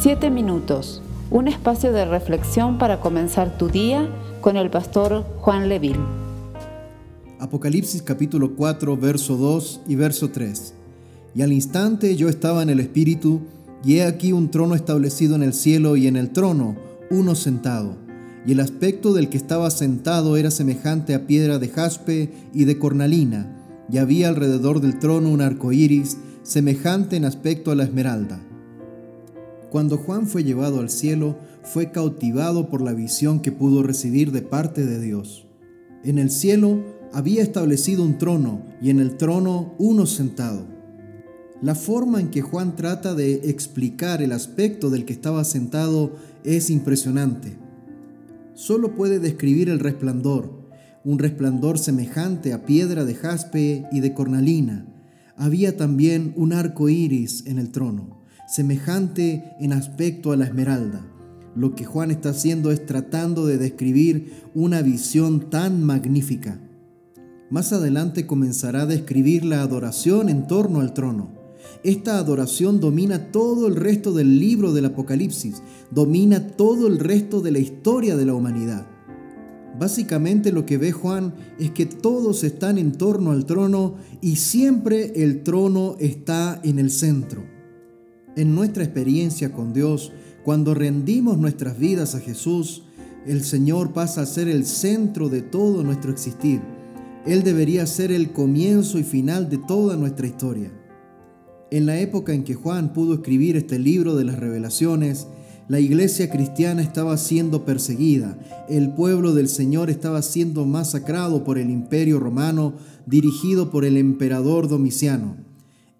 Siete minutos, un espacio de reflexión para comenzar tu día con el pastor Juan Leville. Apocalipsis capítulo 4, verso 2 y verso 3. Y al instante yo estaba en el Espíritu, y he aquí un trono establecido en el cielo y en el trono uno sentado. Y el aspecto del que estaba sentado era semejante a piedra de jaspe y de cornalina, y había alrededor del trono un arco iris, semejante en aspecto a la esmeralda. Cuando Juan fue llevado al cielo, fue cautivado por la visión que pudo recibir de parte de Dios. En el cielo había establecido un trono y en el trono uno sentado. La forma en que Juan trata de explicar el aspecto del que estaba sentado es impresionante. Solo puede describir el resplandor, un resplandor semejante a piedra de jaspe y de cornalina. Había también un arco iris en el trono semejante en aspecto a la esmeralda. Lo que Juan está haciendo es tratando de describir una visión tan magnífica. Más adelante comenzará a describir la adoración en torno al trono. Esta adoración domina todo el resto del libro del Apocalipsis, domina todo el resto de la historia de la humanidad. Básicamente lo que ve Juan es que todos están en torno al trono y siempre el trono está en el centro en nuestra experiencia con Dios, cuando rendimos nuestras vidas a Jesús, el Señor pasa a ser el centro de todo nuestro existir. Él debería ser el comienzo y final de toda nuestra historia. En la época en que Juan pudo escribir este libro de las revelaciones, la iglesia cristiana estaba siendo perseguida, el pueblo del Señor estaba siendo masacrado por el imperio romano dirigido por el emperador Domiciano.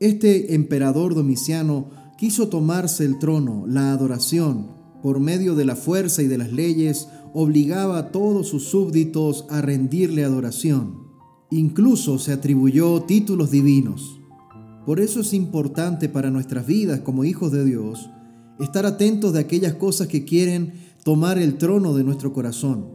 Este emperador Domiciano quiso tomarse el trono, la adoración, por medio de la fuerza y de las leyes, obligaba a todos sus súbditos a rendirle adoración. Incluso se atribuyó títulos divinos. Por eso es importante para nuestras vidas como hijos de Dios estar atentos de aquellas cosas que quieren tomar el trono de nuestro corazón.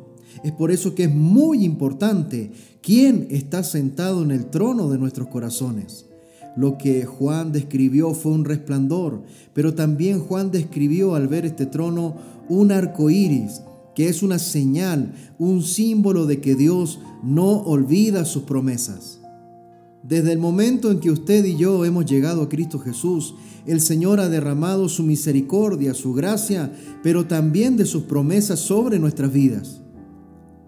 Es por eso que es muy importante quién está sentado en el trono de nuestros corazones. Lo que Juan describió fue un resplandor, pero también Juan describió al ver este trono un arco iris, que es una señal, un símbolo de que Dios no olvida sus promesas. Desde el momento en que usted y yo hemos llegado a Cristo Jesús, el Señor ha derramado su misericordia, su gracia, pero también de sus promesas sobre nuestras vidas.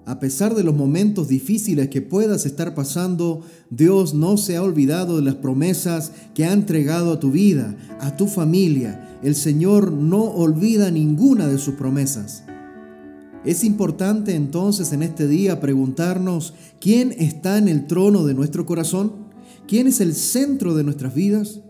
A pesar de los momentos difíciles que puedas estar pasando, Dios no se ha olvidado de las promesas que ha entregado a tu vida, a tu familia. El Señor no olvida ninguna de sus promesas. Es importante entonces en este día preguntarnos, ¿quién está en el trono de nuestro corazón? ¿Quién es el centro de nuestras vidas?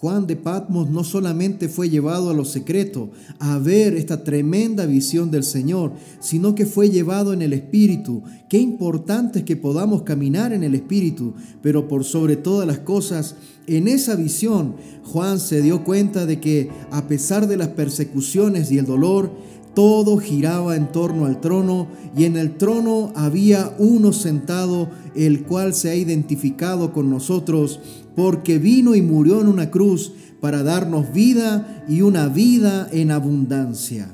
Juan de Patmos no solamente fue llevado a lo secreto a ver esta tremenda visión del Señor, sino que fue llevado en el Espíritu. Qué importante es que podamos caminar en el Espíritu, pero por sobre todas las cosas, en esa visión Juan se dio cuenta de que a pesar de las persecuciones y el dolor, todo giraba en torno al trono y en el trono había uno sentado, el cual se ha identificado con nosotros porque vino y murió en una cruz para darnos vida y una vida en abundancia.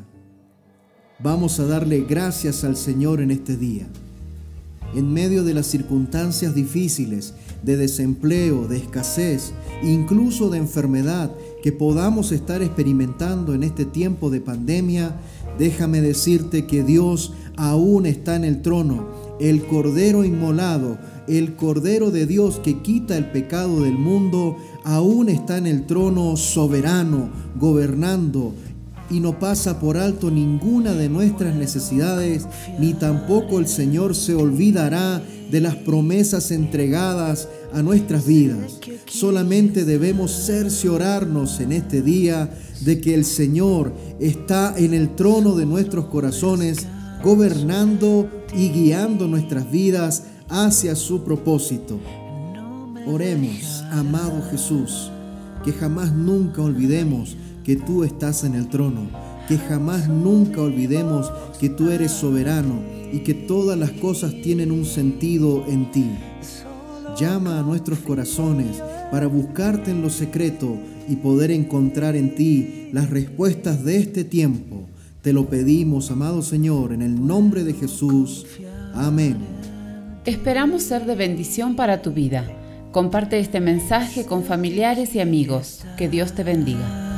Vamos a darle gracias al Señor en este día. En medio de las circunstancias difíciles, de desempleo, de escasez, incluso de enfermedad que podamos estar experimentando en este tiempo de pandemia, déjame decirte que Dios aún está en el trono. El Cordero inmolado, el Cordero de Dios que quita el pecado del mundo, aún está en el trono soberano, gobernando, y no pasa por alto ninguna de nuestras necesidades, ni tampoco el Señor se olvidará de las promesas entregadas a nuestras vidas. Solamente debemos cerciorarnos en este día de que el Señor está en el trono de nuestros corazones, gobernando y guiando nuestras vidas hacia su propósito. Oremos, amado Jesús, que jamás nunca olvidemos que tú estás en el trono, que jamás nunca olvidemos que tú eres soberano y que todas las cosas tienen un sentido en ti. Llama a nuestros corazones para buscarte en lo secreto y poder encontrar en ti las respuestas de este tiempo. Te lo pedimos, amado Señor, en el nombre de Jesús. Amén. Esperamos ser de bendición para tu vida. Comparte este mensaje con familiares y amigos. Que Dios te bendiga.